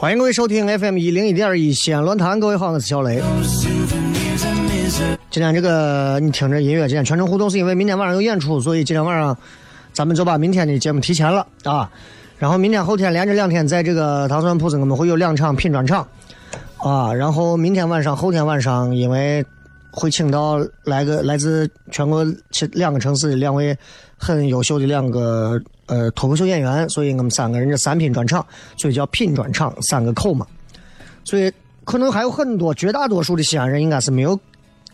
欢迎各位收听 FM 一零一点一西安论坛，各位好，我是小雷。今天这个你听着音乐，今天全程互动是因为明天晚上有演出，所以今天晚上咱们就把明天的节目提前了啊。然后明天后天连着两天，在这个糖蒜铺子我们会有两场拼专场啊。然后明天晚上、后天晚上，因为会请到来个来自全国其两个城市的两位很优秀的两个呃脱口秀演员，所以我们三个人这三拼专场，所以叫拼专场，三个口嘛。所以可能还有很多绝大多数的西安人应该是没有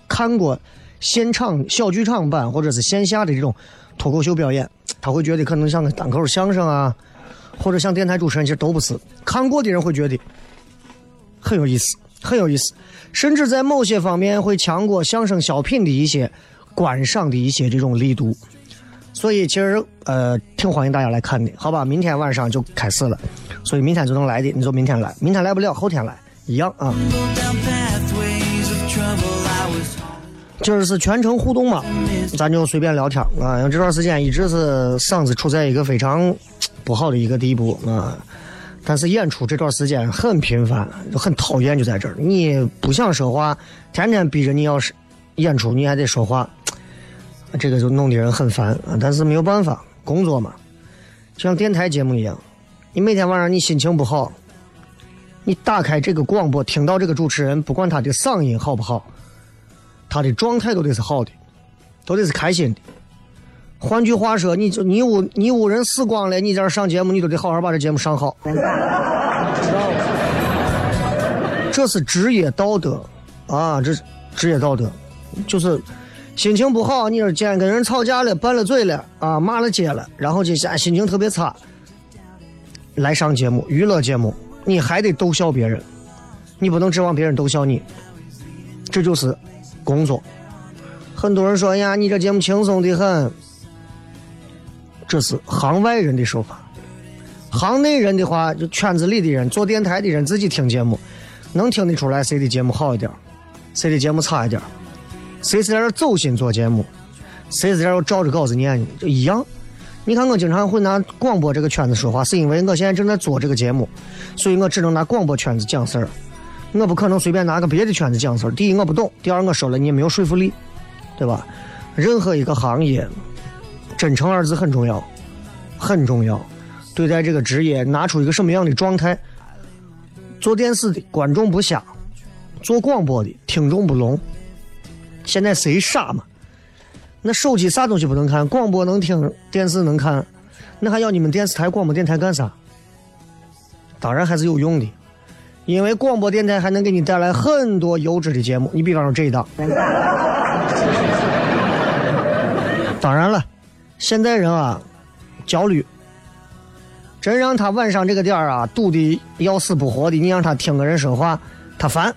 看过现场小剧场版或者是线下的这种脱口秀表演，他会觉得可能像个 单口相声啊，或者像电台主持人，其实都不是。看过的人会觉得很有意思，很有意思，甚至在某些方面会强过相声小品的一些观赏的一些这种力度。所以其实呃挺欢迎大家来看的，好吧？明天晚上就开始了，所以明天就能来的，你就明天来，明天来不了后天来一样啊。今儿是全程互动嘛，咱就随便聊天。啊。因为这段时间一直是嗓子处在一个非常不好的一个地步啊，但是演出这段时间很频繁，就很讨厌就在这儿。你不想说话，天。天。逼着你要是演出，你还得说话，这个就弄得人很烦啊。但是没有办法，工作嘛，就像电台节目一样，你每天晚上你心情不好，你打开这个广播，听到这个主持人，不管他的嗓音好不好。他的状态都得是好的，都得是开心的。换句话说，你就你屋你屋人死光了，你在这上节目，你都得好好把这节目上好，这是职业道德啊，这是职业道德，就是心情不好，你说今天跟人吵架了，拌了嘴了啊，骂了街了，然后接下来心情特别差，来上节目娱乐节目，你还得逗笑别人，你不能指望别人逗笑你，这就是工作。很多人说：“哎呀，你这节目轻松的很。”这是行外人的说法，行内人的话，就圈子里的人，做电台的人自己听节目，能听得出来谁的节目好一点，谁的节目差一点，谁是在这走心做节目，谁是在这照着稿子念，就一样。你看，我经常会拿广播这个圈子说话，是因为我现在正在做这个节目，所以我只能拿广播圈子讲事儿。我不可能随便拿个别的圈子讲事儿。第一，我不懂；第二，我说了你也没有说服力，对吧？任何一个行业，真诚二字很重要，很重要。对待这个职业，拿出一个什么样的状态？做电视的观众不瞎，做广播的听众不聋。现在谁傻嘛？那手机啥东西不能看？广播能听，电视能看，那还要你们电视台、广播电台干啥？当然还是有用的。因为广播电台还能给你带来很多优质的节目，你比方说这一档。当然了，现在人啊，焦虑，真让他晚上这个点儿啊堵的要死不活的，你让他听个人说话，他烦，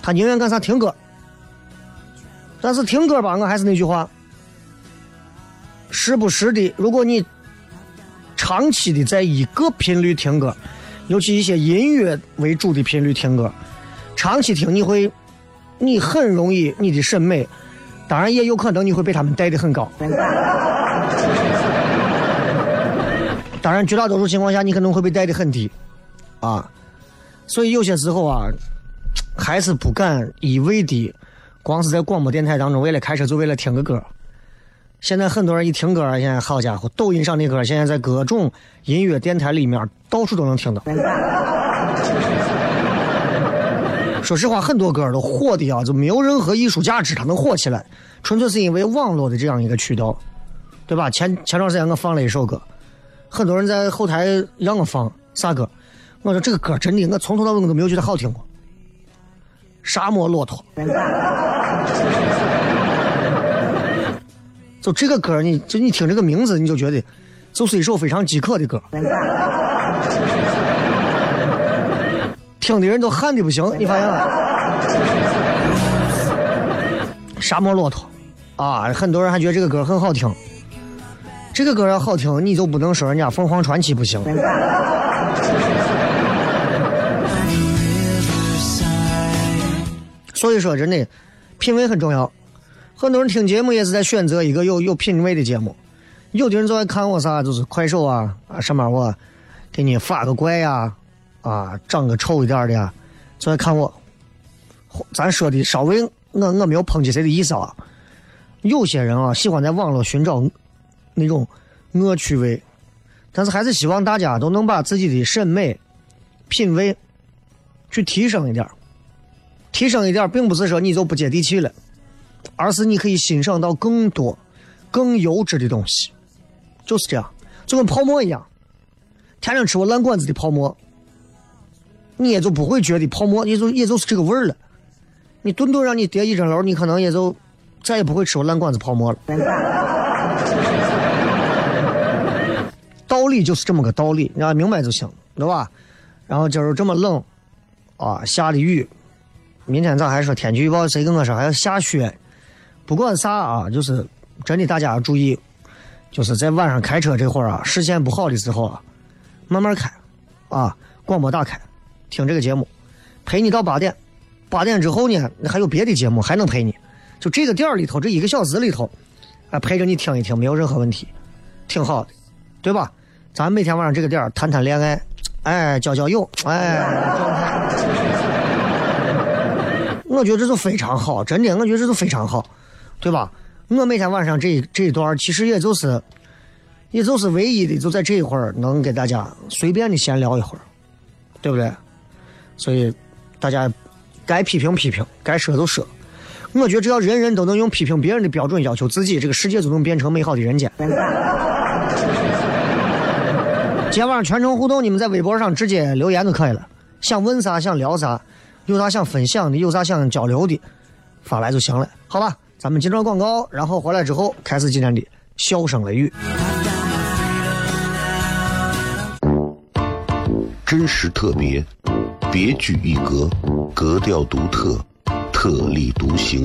他宁愿干啥听歌。但是听歌吧，我还是那句话，时不时的，如果你长期的在一个频率听歌，尤其一些音乐为主的频率听歌，长期听你会，你很容易你的审美，当然也有可能你会被他们带的很高。当然，绝大多数情况下，你可能会被带的很低，啊，所以有些时候啊，还是不敢一味的，光是在广播电台当中，为了开车就为了听个歌。现在很多人一听歌，现在好家伙，抖音上的歌，现在在各种音乐电台里面到处都能听到。说实话，很多歌都火的啊，就没有任何艺术价值，它能火起来，纯粹是因为网络的这样一个渠道，对吧？前前段时间我放了一首歌，很多人在后台让我放啥歌，我说这个歌真的，我从头到尾我都没有觉得好听过。沙漠骆驼，就这个歌，你就你听这个名字，你就觉得就是一首非常饥渴的歌。听的人都喊的不行，你发现了？沙漠骆驼，啊，很多人还觉得这个歌很好听。这个歌要好听，你就不能说人家凤凰传奇不行。所以说，真的，品味很重要。很多人听节目也是在选择一个有有品位的节目。有的人就爱看我啥，就是快手啊啊上面我给你发个怪呀。啊，长个丑一点的呀，就爱看我。咱说的稍微，我我没有抨击谁的意思啊。有些人啊，喜欢在网络寻找那种恶趣味，但是还是希望大家都能把自己的审美、品味去提升一点提升一点并不是说你就不接地气了，而是你可以欣赏到更多、更优质的东西。就是这样，就跟泡沫一样，天天吃过烂馆子的泡沫。你也就不会觉得泡沫，也就也就是这个味儿了。你顿顿让你叠一整楼，你可能也就再也不会吃过烂馆子泡沫了。道理就是这么个道理，你要明白就行，对吧？然后今儿这么冷，啊，下的雨，明天咋还说天气预报？谁跟我说还要下雪？不管啥啊，就是真的，大家要注意，就是在晚上开车这会儿啊，视线不好的时候啊，慢慢开，啊，广播打开。听这个节目，陪你到八点，八点之后呢，还有别的节目还能陪你。就这个点儿里头，这一个小时里头，啊，陪着你听一听，没有任何问题，挺好的，对吧？咱每天晚上这个点儿谈谈恋爱，哎，交交友，哎，我觉得这就非常好，真的，我觉得这就非常好，对吧？我每天晚上这这一段，其实也就是，也就是唯一的，就在这一会儿能给大家随便的闲聊一会儿，对不对？所以，大家该批评批评，该说就说。我觉得只要人人都能用批评别人的标准要求自己，这个世界就能变成美好的人间。今天晚上全程互动，你们在微博上直接留言就可以了。想问啥，想聊啥，有啥想分享的，有啥想交流的，发来就行了。好吧，咱们接着广告，然后回来之后开始今天的笑声雷雨。真实特别。别具一格，格调独特，特立独行，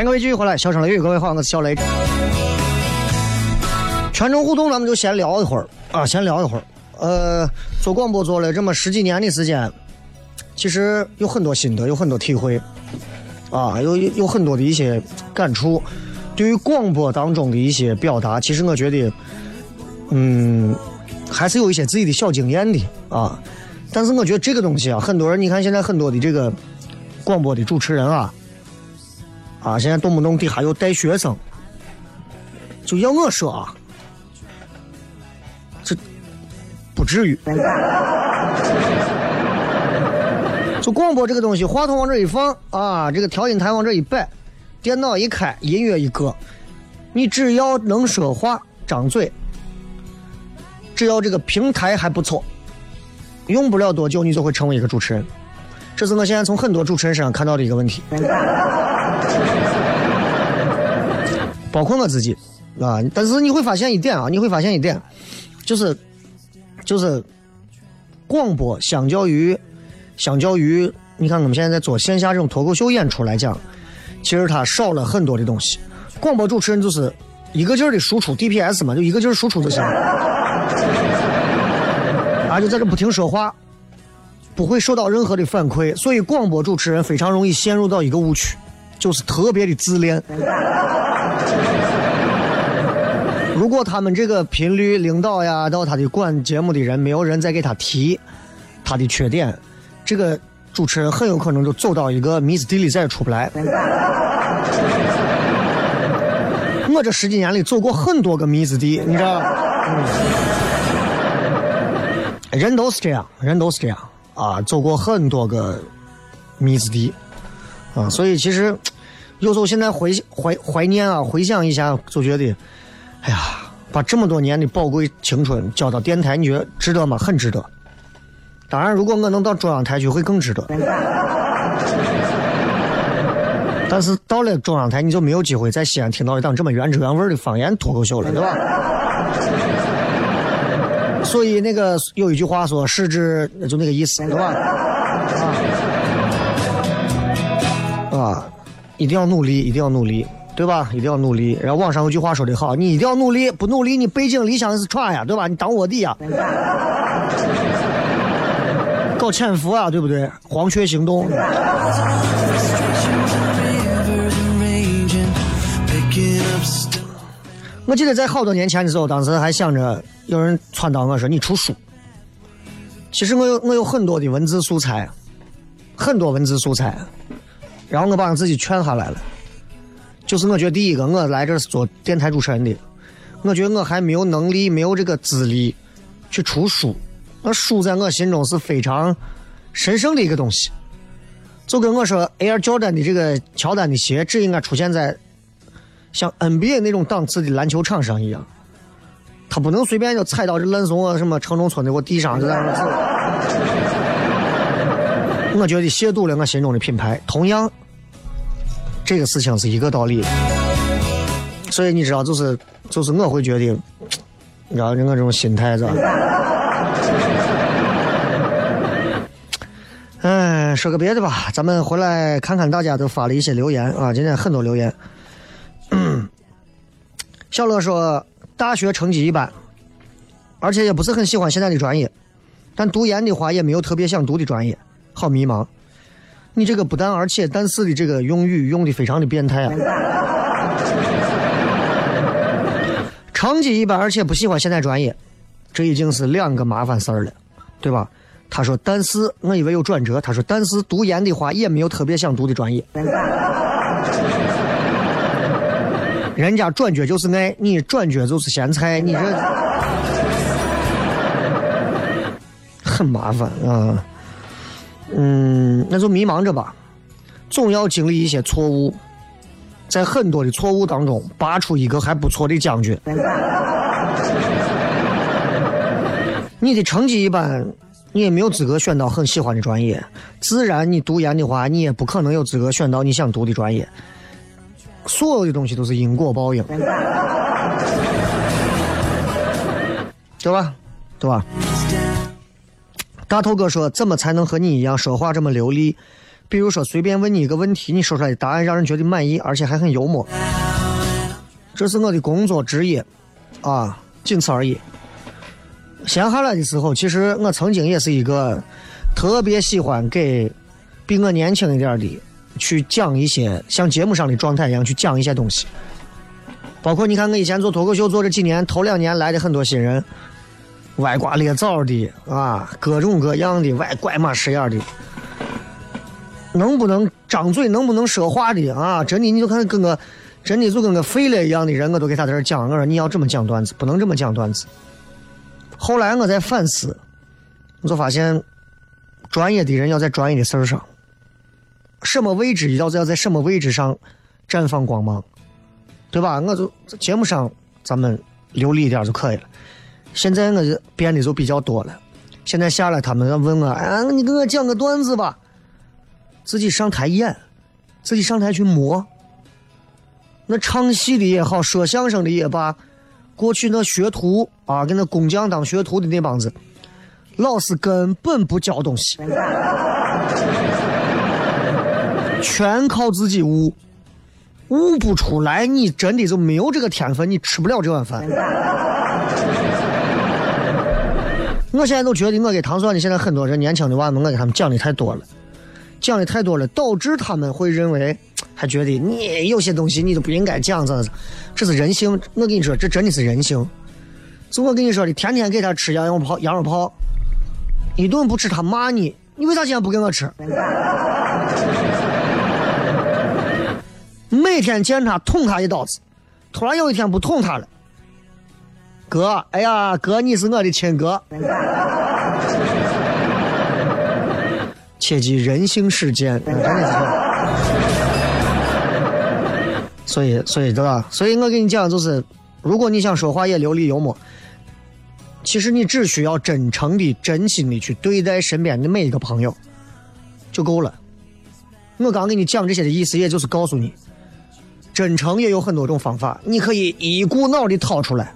欢迎各位继续回来，小声雷雨，各位好，我是小雷。全程互动，咱们就先聊一会儿啊，先聊一会儿。呃，做广播做了这么十几年的时间，其实有很多心得，有很多体会，啊，有有很多的一些感触。对于广播当中的一些表达，其实我觉得，嗯，还是有一些自己的小经验的啊。但是我觉得这个东西啊，很多人你看现在很多的这个广播的主持人啊，啊，现在动不动底下有带学生，就要我说啊，这不至于。就广播这个东西，话筒往这一放啊，这个调音台往这一摆，电脑一开，音乐一搁，你只要能说话，张嘴，只要这个平台还不错，用不了多久，你就会成为一个主持人。这是我现在从很多主持人身上看到的一个问题。包括我自己啊。但是你会发现一点啊，你会发现一点，就是就是广播相较于相较于你看我们现在在做线下这种脱口秀演出来讲，其实它少了很多的东西。广播主持人就是一个劲儿的输出 DPS 嘛，就一个劲儿输出就行了，啊，就在这不停说话。不会受到任何的反馈，所以广播主持人非常容易陷入到一个误区，就是特别的自恋。如果他们这个频率领导呀，到他的管节目的人，没有人再给他提他的缺点，这个主持人很有可能就走到一个迷之地里再也出不来。我这十几年里走过很多个迷之地，你知道，人都是这样，人都是这样。啊，走过很多个迷之地，啊，所以其实有时候现在回怀怀念啊，回想一下，就觉得，哎呀，把这么多年的宝贵青春交到电台，你觉得值得吗？很值得。当然，如果我能到中央台去，会更值得。但是到了中央台，你就没有机会在西安听到一档这么原汁原味的方言脱口秀了，对吧？所以那个有一句话说“失之”，就那个意思，对吧？啊，一定要努力，一定要努力，对吧？一定要努力。然后网上有句话说的好，你一定要努力，不努力你背井离乡是歘呀，对吧？你当卧底呀，搞潜伏啊，对不对？黄雀行动。我记得在好多年前的时候，当时还想着有人撺掇我说你出书。其实我有我有很多的文字素材，很多文字素材，然后我把我自己劝下来了。就是我觉得第一个，我来这是做电台主持人的，我觉得我还没有能力，没有这个资历去出书。那书在我心中是非常神圣的一个东西，就跟我说 Air Jordan 的这个乔丹的鞋只应该出现在像 NBA 那种档次的篮球场上一样，他不能随便就踩到这烂怂啊什么城中村的我地上就在那走。我觉得亵渎了我心中的品牌。同样，这个事情是一个道理。所以你知道，就是就是我会觉得，你知道我这种心态是吧？哎，说个别的吧，咱们回来看看大家都发了一些留言啊，今天很多留言。小乐说，大学成绩一般，而且也不是很喜欢现在的专业，但读研的话也没有特别想读的专业，好迷茫。你这个不但而且但是的这个用语用的非常的变态啊！成绩一般，而且不喜欢现在专业，这已经是两个麻烦事儿了，对吧？他说，但是我以为有转折。他说，但是读研的话也没有特别想读的专业。人家转角就是爱，你转角就是咸菜，你这很麻烦啊。嗯那就迷茫着吧，总要经历一些错误，在很多的错误当中拔出一个还不错的将军。你的成绩一般，你也没有资格选到很喜欢的专业，自然你读研的话，你也不可能有资格选到你想读的专业。所有的东西都是因果报应，对吧？对吧？大头哥说：“怎么才能和你一样说话这么流利？比如说，随便问你一个问题，你说出来的答案让人觉得满意，而且还很幽默。这是我的工作职业，啊，仅此而已。闲下来的时候，其实我曾经也是一个特别喜欢给比我年轻一点的。”去讲一些像节目上的状态一样去讲一些东西，包括你看我以前做脱口秀做这几年，头两年来的很多新人，歪瓜裂枣的啊，各种各样的歪拐马式样的，能不能张嘴能不能说话的啊？真的你就看跟个真的就跟个废了一样的人，我都给他在这讲，我说你要这么讲段子，不能这么讲段子。后来我在反思，我就发现，专业的人要在专业的事儿上。什么位置要要在什么位置上绽放光芒，对吧？我就节目上咱们流利一点就可以了。现在我就变的就比较多了。现在下来他们要问我，哎，你给我讲个段子吧。自己上台演，自己上台去磨。那唱戏的也好，说相声的也罢，过去那学徒啊，跟那工匠当学徒的那帮子，老师根本不教东西。全靠自己悟，悟不出来，你真的就没有这个天分，你吃不了这碗饭。我现在都觉得，我给唐蒜的现在很多人年轻的娃们，我给他们讲的太多了，讲的太多了，导致他们会认为，还觉得你有些东西你都不应该讲，这这是人性。我跟你说，这真的是人性。就我跟你说的，天天给他吃羊肉泡，羊肉泡，一顿不吃他骂你，你为啥今天不给我吃？每天见他捅他一刀子，突然有一天不捅他了。哥，哎呀，哥，你是我的亲哥。切记人性世间，真的是。所以，所以，对吧？所以我跟你讲，就是，如果你想说话也流利幽默，其实你只需要真诚的、真心的去对待身边的每一个朋友，就够了。我刚给你讲这些的意思，也就是告诉你。真诚也有很多种方法，你可以一股脑的掏出来，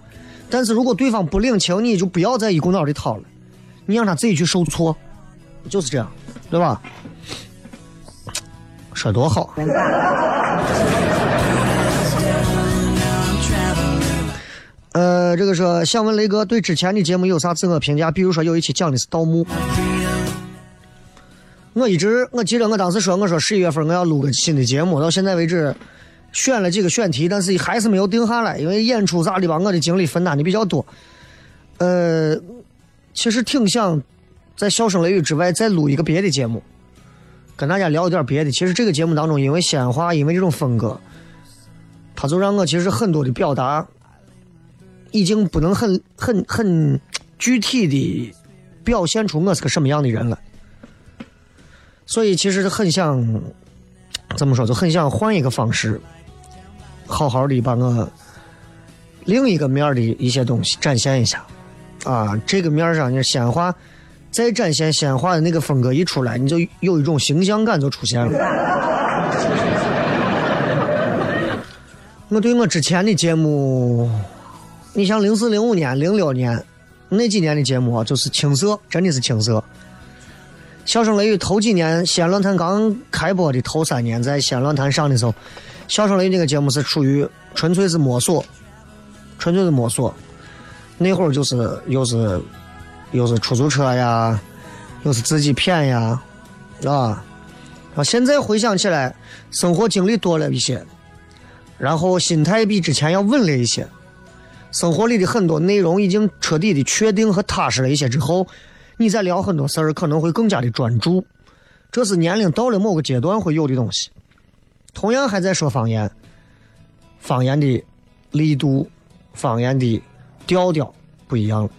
但是如果对方不领情，你就不要再一股脑的掏了，你让他自己去受挫，就是这样，对吧？说多好。呃，这个说想问雷哥对之前的节目有啥自我评价？比如说有一期讲的是盗墓，我一直我记得我当时说我说十一月份我要录个新的节目，到现在为止。选了几个选题，但是还是没有定下来，因为演出啥的吧，我的精力分担的比较多。呃，其实挺想在《笑声雷雨》之外再录一个别的节目，跟大家聊一点别的。其实这个节目当中，因为鲜花，因为这种风格，他就让我其实很多的表达已经不能很很很具体的表现出我是个什么样的人了。所以其实很想怎么说，就很想换一个方式。好好的把我另一个面的一些东西展现一下，啊，这个面上你鲜花再展现鲜花的那个风格一出来，你就有一种形象感就出现了。我对我之前的节目，你像零四、零五年、零六年那几年的节目，就是青涩，真的是青涩。笑声雷雨头几年西安论坛刚开播的头三年，在西安论坛上的时候。笑声雷这个节目是属于纯粹是摸索，纯粹是摸索。那会儿就是又是又是出租车呀，又是自己骗呀，啊！啊，现在回想起来，生活经历多了一些，然后心态比之前要稳了一些，生活里的很多内容已经彻底的确定和踏实了一些之后，你再聊很多事儿可能会更加的专注。这是年龄到了某个阶段会有的东西。同样还在说方言，方言的力度、方言的调调不一样了。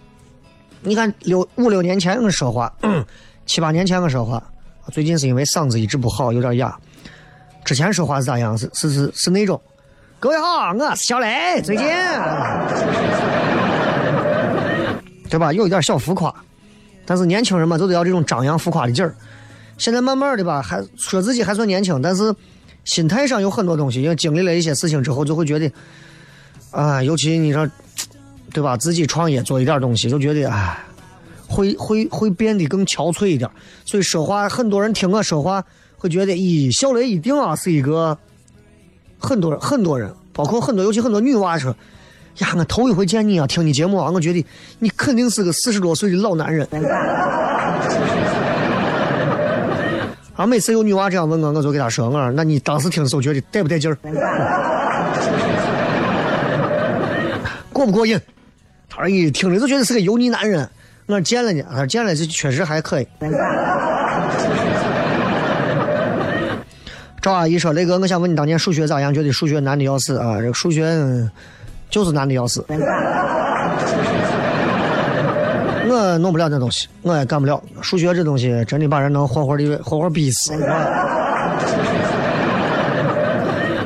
你看六五六年前我说话，七八年前我说话，最近是因为嗓子一直不好，有点哑。之前说话是咋样？是是是是那种。各位好，我是小雷。最近，对吧？有一点小浮夸，但是年轻人嘛，就得要这种张扬浮夸的劲儿。现在慢慢的吧，还说自己还算年轻，但是心态上有很多东西，因为经历了一些事情之后，就会觉得，啊，尤其你说，对吧？自己创业做一点东西，就觉得，哎，会会会变得更憔悴一点。所以说话，很多人听我说话，会觉得，咦，小雷一定啊是一个。很多人，很多人，包括很多，尤其很多女娃说：“呀，我头一回见你啊，听你节目啊，我觉得你肯定是个四十多岁的老男人。”啊，每次有女娃这样问我，我就给她说：“我说，那你当时听的时候觉得带不带劲儿？过不过瘾？”她说：“一听着就觉得是个油腻男人。”我说：“见了呢。”她说：“见了，这确实还可以。”赵阿姨说：“雷哥，我想问你，当年数学咋样？觉得数学难的要死啊！这个数学就是难的要死。我弄不了那东西，我也干不了。数学这东西真的把人能活活的活活逼死。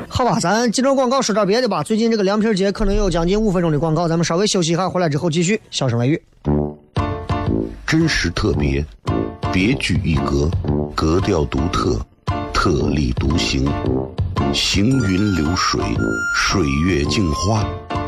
好吧，咱进着广告说点别的吧。最近这个凉皮节可能有将近五分钟的广告，咱们稍微休息一下，回来之后继续。笑声雷雨，真实特别，别具一格，格调独特。”特立独行，行云流水，水月镜花，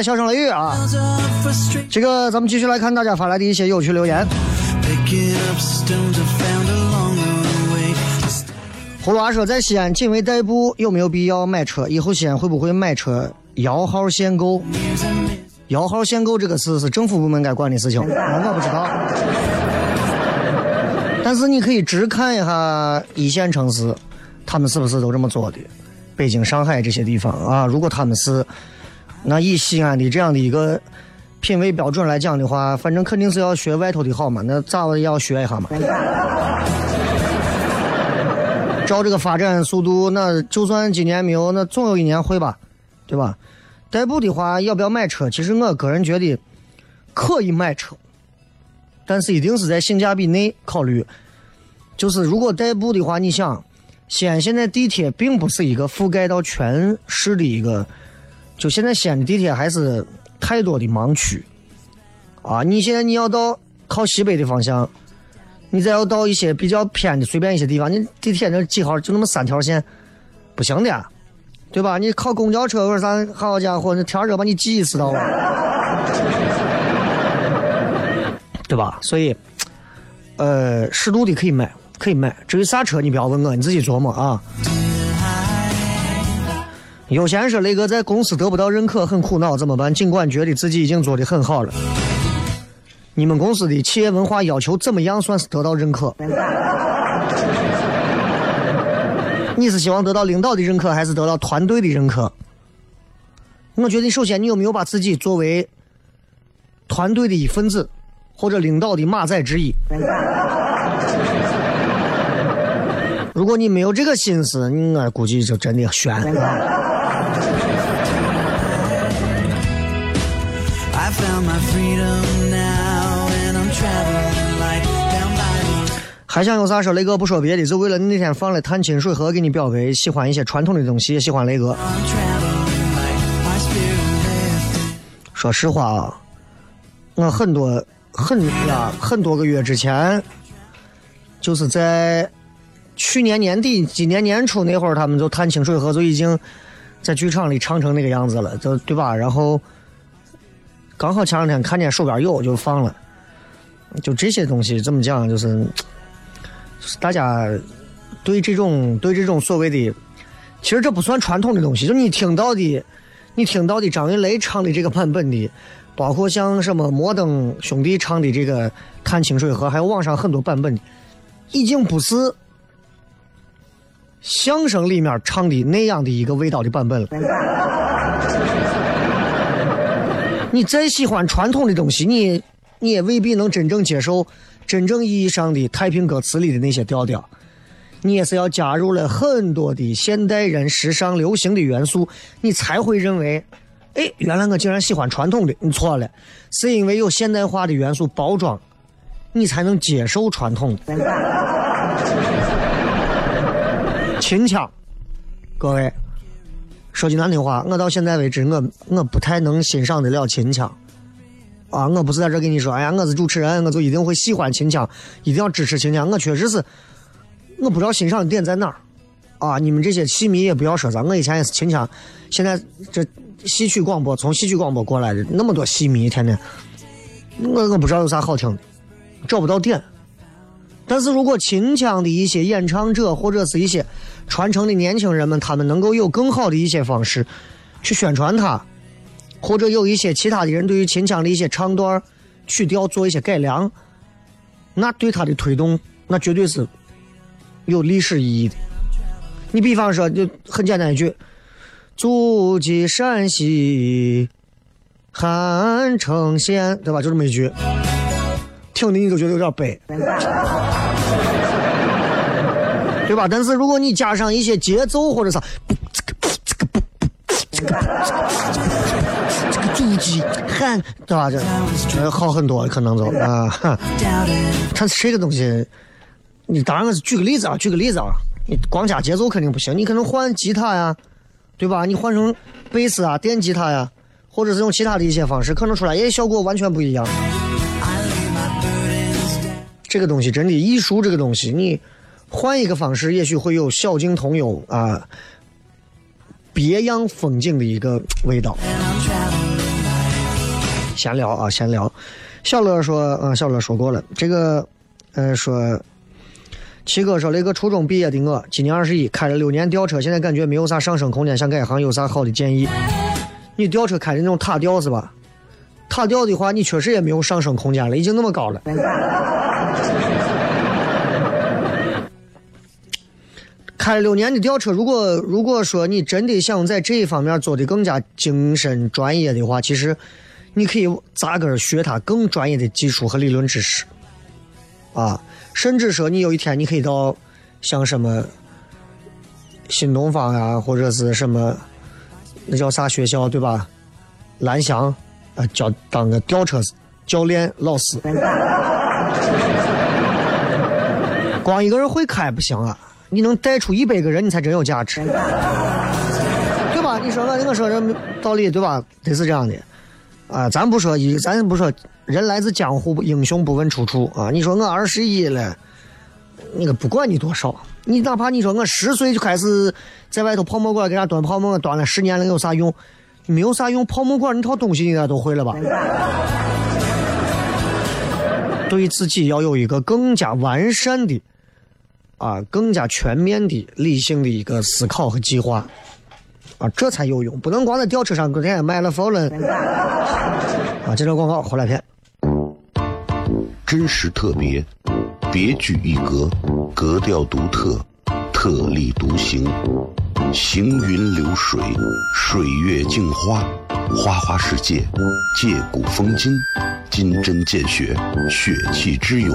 来，笑声雷雨啊！这个咱们继续来看大家发来的一些有趣留言。葫芦娃说，在西安仅为代步，有没有必要买车？以后西安会不会买车摇号限购？摇号限购这个事是政府部门该管的事情，我不知道。但是你可以直看一下一线城市，他们是不是都这么做的？北京、上海这些地方啊，如果他们是。那以西安的这样的一个品味标准来讲的话，反正肯定是要学外头的好嘛。那咋也要学一下嘛。照这个发展速度，那就算今年没有，那总有一年会吧，对吧？代步的话，要不要买车？其实我个人觉得可以买车，但是一定是在性价比内考虑。就是如果代步的话，你想，西安现在地铁并不是一个覆盖到全市的一个。就现在西安的地铁还是太多的盲区，啊！你现在你要到靠西北的方向，你再要到一些比较偏的随便一些地方，你地铁那几号就那么三条线，不行的，对吧？你靠公交车或者啥，好家伙，那天热把你挤死到了，对吧？所以，呃，适度的可以买，可以买。至于啥车，你不要问我，你自己琢磨啊。有闲说：“雷哥在公司得不到认可，很苦恼，怎么办？尽管觉得自己已经做的很好了。你们公司的企业文化要求怎么样算是得到认可？你是希望得到领导的认可，还是得到团队的认可？我觉得，首先你有没有把自己作为团队的一份子，或者领导的马仔之一？如果你没有这个心思，我估计就真的悬。”还想有啥说？雷哥不说别的，就为了你那天放了探清水河给你表白，喜欢一些传统的东西，也喜欢雷哥。说实话啊，我很多很呀很多个月之前，就是在去年年底、今年年初那会儿，他们就探清水河就已经在剧场里唱成那个样子了，就对吧？然后刚好前两天看见手边有就放了，就这些东西怎么讲？就是大家对这种对这种所谓的，其实这不算传统的东西，就你听到的，你听到的张云雷唱的这个版本的，包括像什么摩登兄弟唱的这个《探清水河》，还有网上很多版本的，已经不是相声里面唱的那样的一个味道的版本了。你再喜欢传统的东西，你你也未必能真正接受真正意义上的太平歌词里的那些调调。你也是要加入了很多的现代人时尚流行的元素，你才会认为，哎，原来我竟然喜欢传统的。你错了，是因为有现代化的元素包装，你才能接受传统的。秦腔，各位，说句难听话，我到现在为止，我我不太能欣赏得了秦腔。啊，我不是在这跟你说，哎呀，我是主持人，我就一定会喜欢秦腔，一定要支持秦腔。我确实是，我不知道欣赏的点在哪儿。啊，你们这些戏迷也不要说啥，我以前也是秦腔，现在这戏曲广播从戏曲广播过来的，那么多戏迷，天天，我我不知道有啥好听的，找不到点。但是如果秦腔的一些演唱者或者是一些传承的年轻人们，他们能够有更好的一些方式去宣传它，或者有一些其他的人对于秦腔的一些唱段曲调做一些改良，那对它的推动，那绝对是有历史意义的。你比方说，就很简单一句：“祖籍陕西汉城县”，对吧？就这么一句，听的你都觉得有点悲，对吧？但是如果你加上一些节奏或者啥，这个这个祖籍汉，对吧？这这好很多，可能就啊，哈它是这个东西。你当然我是举个例子啊，举个例子啊。你光加节奏肯定不行，你可能换吉他呀，对吧？你换成贝斯啊、电吉他呀，或者是用其他的一些方式，可能出来也效果完全不一样。这个东西真的艺术，这个东西你换一个方式，也许会有小径同游啊，别样风景的一个味道。闲聊啊，闲聊。小乐说，嗯，小乐说过了，这个，呃，说。七哥说：“那个初中毕业的我，今年二十一，开了六年吊车，现在感觉没有啥上升空间，想改行，有啥好的建议？你吊车开的那种塔吊是吧？塔吊的话，你确实也没有上升空间了，已经那么高了。开六年的吊车，如果如果说你真的想在这一方面做的更加精深专业的话，其实你可以扎根学它更专业的技术和理论知识，啊。”甚至说，你有一天你可以到像什么新东方呀，或者是什么那叫啥学校对吧？蓝翔啊，教当个吊车教练老师。光一个人会开不行啊，你能带出一百个人，你才真有价值，对吧？你说我我说这道理对吧？得是这样的啊，咱不说一，咱不说。人来自江湖，英雄不问出处啊！你说我二十一了，那个不管你多少，你哪怕你说我十岁就开始在外头泡沫馆给人家端泡沫，端了十年了，有啥用？没有啥用，泡沫馆那套东西应该都会了吧？对自己要有一个更加完善的啊，更加全面的理性的一个思考和计划啊，这才有用，不能光在吊车上跟人家买了否了啊！接着广告，后来片。真实特别，别具一格，格调独特，特立独行，行云流水，水月镜花，花花世界，借古风今，金针见血，血气之勇，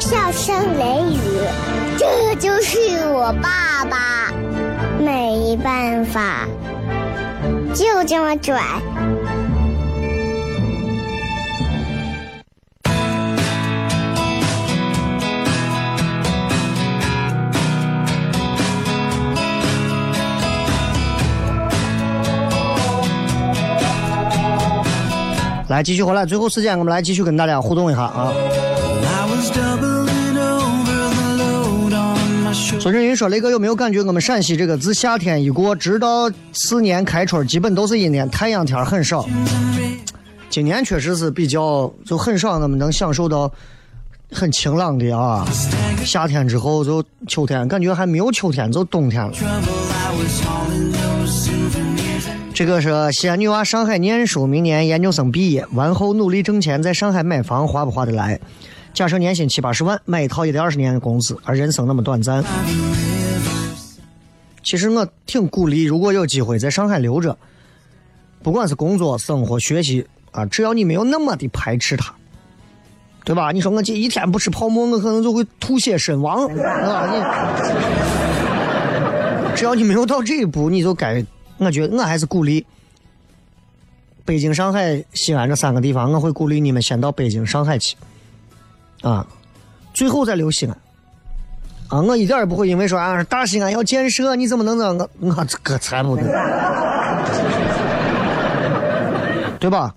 笑声雷雨，这就是我爸爸，没办法，就这么拽。来继续回来，最后时间我们来继续跟大家互动一下啊。孙振云说：“雷哥有没有感觉我们陕西这个自夏天一过，直到次年开春，基本都是阴天，太阳天很少。今年确实是比较就很少，我们能享受到很晴朗的啊。夏天之后就秋天，感觉还没有秋天就冬天了。这个是西安女娃上海念书，明年研究生毕业，完后努力挣钱，在上海买房，划不划得来？假设年薪七八十万，买一套也得二十年的工资，而人生那么短暂。其实我挺鼓励，如果有机会在上海留着，不管是工作、生活、学习啊，只要你没有那么的排斥它，对吧？你说我这一天不吃泡馍，我可能就会吐血身亡啊！你只要你没有到这一步，你就该，我觉得我还是鼓励北京、上海、西安这三个地方，我会鼓励你们先到北京、上海去，啊，最后再留西安。啊，我一点也不会因为说啊大西安要建设，你怎么能这？我我可才不对，对吧？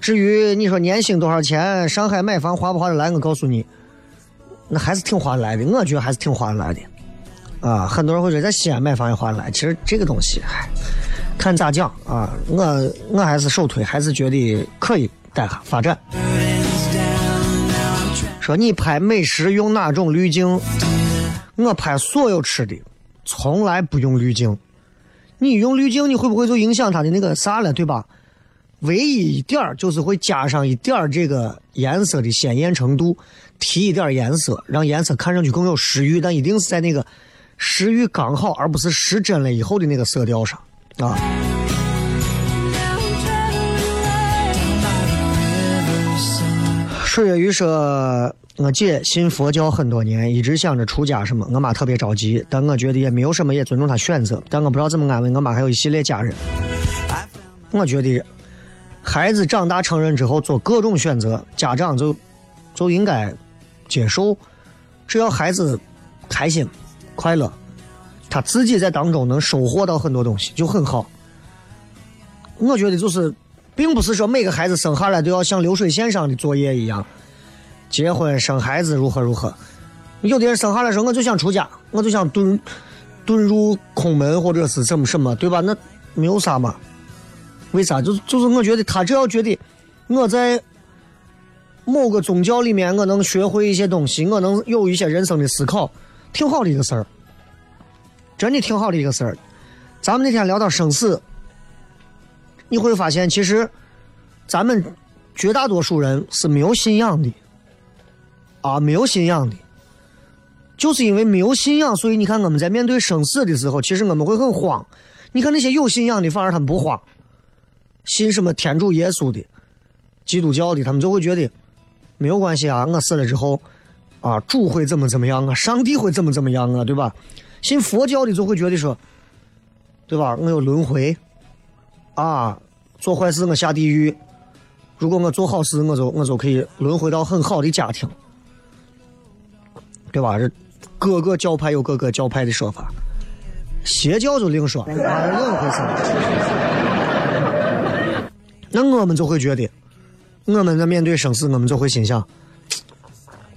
至于你说年薪多少钱，上海买房划不划得来？我告诉你，那还是挺划得来的，我觉得还是挺划得来的。啊，很多人会觉得在西安买房也划得来，其实这个东西，唉，看咋讲啊。我我还是首推，还是觉得可以待下发展。说你拍美食用哪种滤镜？我拍所有吃的，从来不用滤镜。你用滤镜，你会不会就影响它的那个啥了，对吧？唯一一点就是会加上一点这个颜色的鲜艳程度，提一点颜色，让颜色看上去更有食欲，但一定是在那个食欲刚好，而不是失真了以后的那个色调上啊。水月鱼说：“我姐信佛教很多年，一直想着出家什么。我妈特别着急，但我觉得也没有什么，也尊重她选择。但我不知道怎么安慰我妈，还有一系列家人。我觉得孩子长大成人之后做各种选择，家长就就应该接受，只要孩子开心、快乐，他自己在当中能收获到很多东西，就很好。我觉得就是，并不是说每个孩子生下来都要像流水线上的作业一样，结婚生孩子如何如何。有的人生下来说我就想出家，我就想遁遁入空门或者是什么什么，对吧？那没有啥嘛。为啥？就就是我觉得他只要觉得我在某个宗教里面，我能学会一些东西，我能有一些人生的思考，挺好的一个事儿，真的挺好的一个事儿。咱们那天聊到生死，你会发现，其实咱们绝大多数人是没有信仰的，啊，没有信仰的，就是因为没有信仰，所以你看我们在面对生死的时候，其实我们会很慌。你看那些有信仰的，反而他们不慌。信什么天主耶稣的、基督教的，他们就会觉得没有关系啊，我死了之后啊，主会怎么怎么样啊，上帝会怎么怎么样啊，对吧？信佛教的就会觉得说，对吧？我有轮回啊，做坏事我下地狱，如果我做好事，我就我就可以轮回到很好的家庭，对吧？这各个教派有各个教派的说法，邪教就另说，啊，另一回事。那我们就会觉得，我们在面对生死，我们就会心想，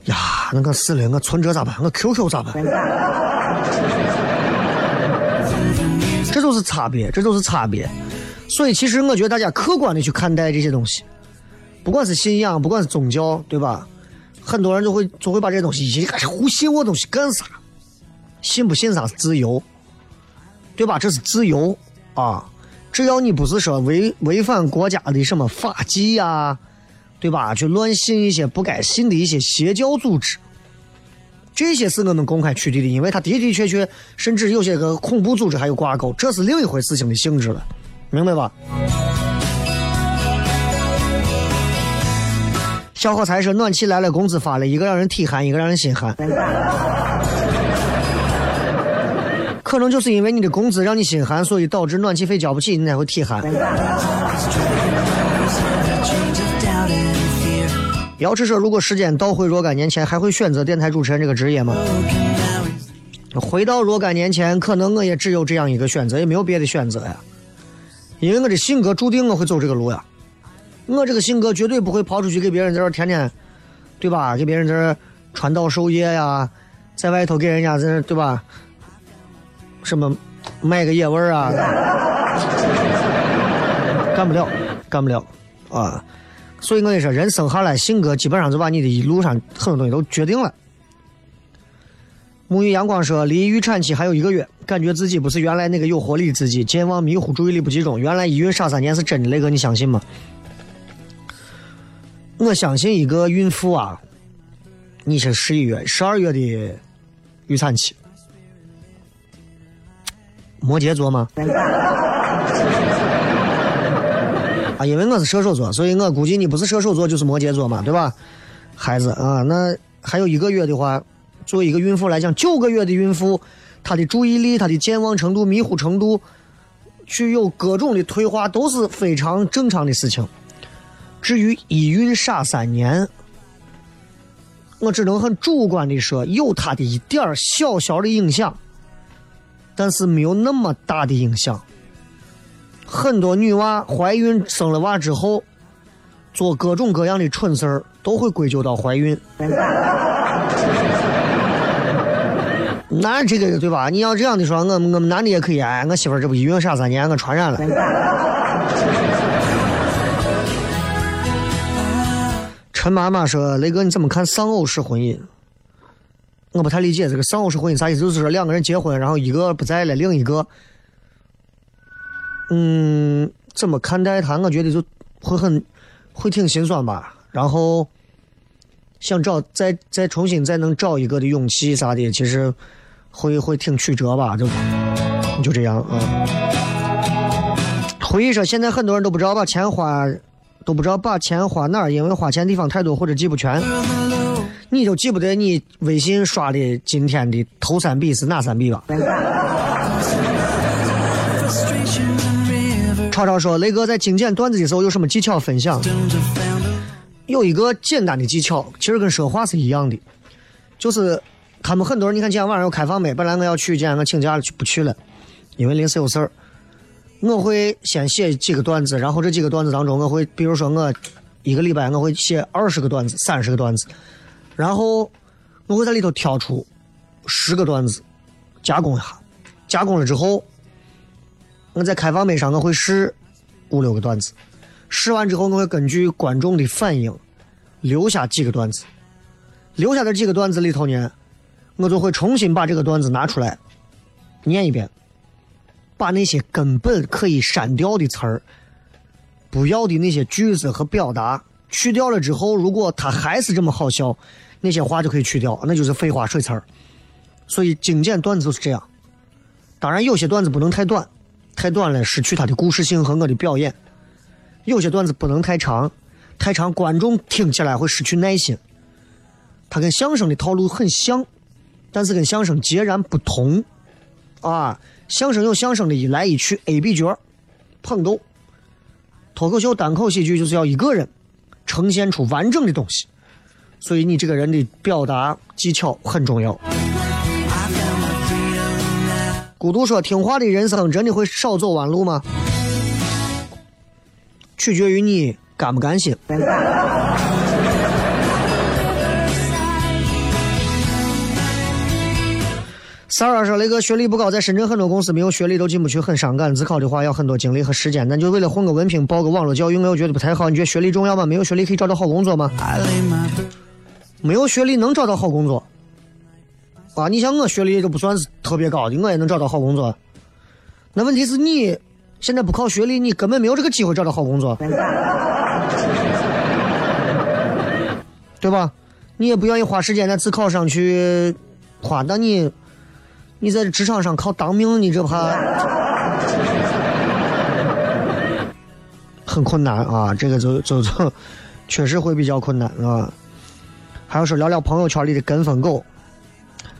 呀，那个死了，我存折咋办？我 QQ 咋办？这就是差别，这就是差别。所以，其实我觉得大家客观的去看待这些东西，不管是信仰，不管是宗教，对吧？很多人就会就会把这些东西一开始胡信我东西干啥？信不信啥是自由，对吧？这是自由啊！只要你不是说违违反国家的什么法纪呀，对吧？去乱信一些不该信的一些邪教组织，这些是我们公开取缔的，因为它的的确确，甚至有些个恐怖组织还有挂钩，这是另一回事情的性质了，明白吧？小伙才说暖气来了，工资发了，一个让人体寒，一个让人心寒。可能就是因为你的工资让你心寒，所以导致暖气费交不起，你才会体寒。姚志说：“如果时间倒回若干年前，还会选择电台主持人这个职业吗？”回到若干年前，可能我也只有这样一个选择，也没有别的选择呀。因为我的性格注定我会走这个路呀。我这个性格绝对不会跑出去给别人在这天天，对吧？给别人在这传道授业呀，在外头给人家在这对吧？什么卖个野味儿啊？干不了，干不了啊！所以我跟你说，人生下来性格基本上就把你的一路上很多东西都决定了。沐浴阳光说，离预产期还有一个月，感觉自己不是原来那个有活力的自己，健忘、迷糊、注意力不集中。原来一孕傻三年是真的，雷哥你相信吗？我相信一个孕妇啊，你是十一月、十二月的预产期。摩羯座吗？啊，因为我是射手座，所以我估计你不是射手座就是摩羯座嘛，对吧？孩子啊，那还有一个月的话，作为一个孕妇来讲，九个月的孕妇，她的注意力、她的健忘程度、迷糊程度，具有各种的退化，都是非常正常的事情。至于一孕傻三年，我只能很主观的说，有它的一点儿小小的影响，但是没有那么大的影响。很多女娃怀孕生了娃之后，做各种各样的蠢事儿，都会归咎到怀孕。那这个对吧？你要这样的说，我我们男的也可以哎，我媳妇儿这不一孕傻三年，我传染了。陈妈妈说：“雷哥，你怎么看丧偶式婚姻？我不太理解这个丧偶式婚姻啥意思？就是说两个人结婚，然后一个不在了，另一个，嗯，怎么看待他？我觉得就会很会挺心酸吧。然后想找再再重新再能找一个的勇气啥的，其实会会挺曲折吧。就就这样啊。回忆说，现在很多人都不知道把钱花。”都不知道把钱花哪儿，因为花钱地方太多或者记不全，你就记不得你微信刷的今天的头三笔是哪三笔吧？超超说：“雷哥在精简段子的时候有什么技巧分享？有一个简单的技巧，其实跟说话是一样的，就是他们很多人，你看今天晚上有开放没？本来我要去，今天我请假了，去不去了，因为临时有事儿。”我会先写几个段子，然后这几个段子当中，我会比如说我一个礼拜我会写二十个段子、三十个段子，然后我会在里头挑出十个段子，加工一下，加工了之后，我在开放麦上我会试五六个段子，试完之后我会根据观众的反应留下几个段子，留下的几个段子里头呢，我就会重新把这个段子拿出来念一遍。把那些根本可以删掉的词儿、不要的那些句子和表达去掉了之后，如果它还是这么好笑，那些话就可以去掉，那就是废话水词儿。所以精简段子就是这样。当然，有些段子不能太短，太短了失去它的故事性和我的表演；有些段子不能太长，太长观众听起来会失去耐心。它跟相声的套路很像，但是跟相声截然不同啊。相声有相声的一来一去，A B 角，捧逗。脱口秀单口喜剧就是要一个人呈现出完整的东西，所以你这个人的表达技巧很重要。孤独说：“听话的人生真的会少走弯路吗？取决于你甘不甘心。”三二说：“雷哥，学历不高，在深圳很多公司没有学历都进不去，很伤感。自考的话要很多精力和时间，但就为了混个文凭，报个网络教育，我又觉得不太好。你觉得学历重要吗？没有学历可以找到好工作吗？没有学历能找到好工作？啊，你像我学历都不算是特别高的，我也能找到好工作。那问题是你现在不靠学历，你根本没有这个机会找到好工作，对吧？你也不愿意花时间在自考上去花，那你。”你在职场上靠当命，你这怕很困难啊！这个就就就确实会比较困难啊。还有说聊聊朋友圈里的跟风狗，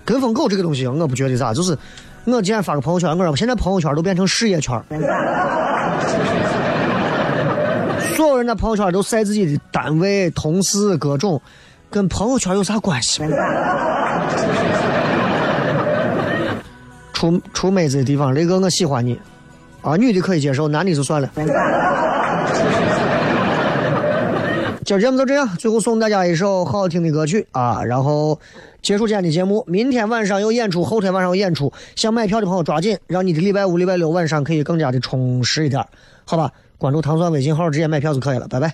跟风狗这个东西我不觉得咋，就是我今天发个朋友圈，我说现在朋友圈都变成事业圈，所有人在朋友圈都晒自己的单位、同事各种，跟朋友圈有啥关系？出出妹子的地方，雷哥我喜欢你，啊，女的可以接受，男的就算了。今儿节目就这样，最后送大家一首好听的歌曲啊，然后结束今天的节目。明天晚上有演出，后天晚上有演出，想买票的朋友抓紧，让你的礼拜五、礼拜六晚上可以更加的充实一点，好吧？关注糖蒜微信号，直接买票就可以了，拜拜。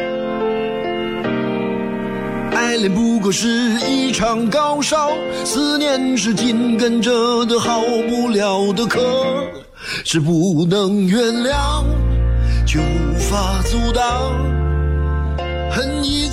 爱恋不过是一场高烧，思念是紧跟着的好不了的咳，是不能原谅，却无法阻挡，恨一。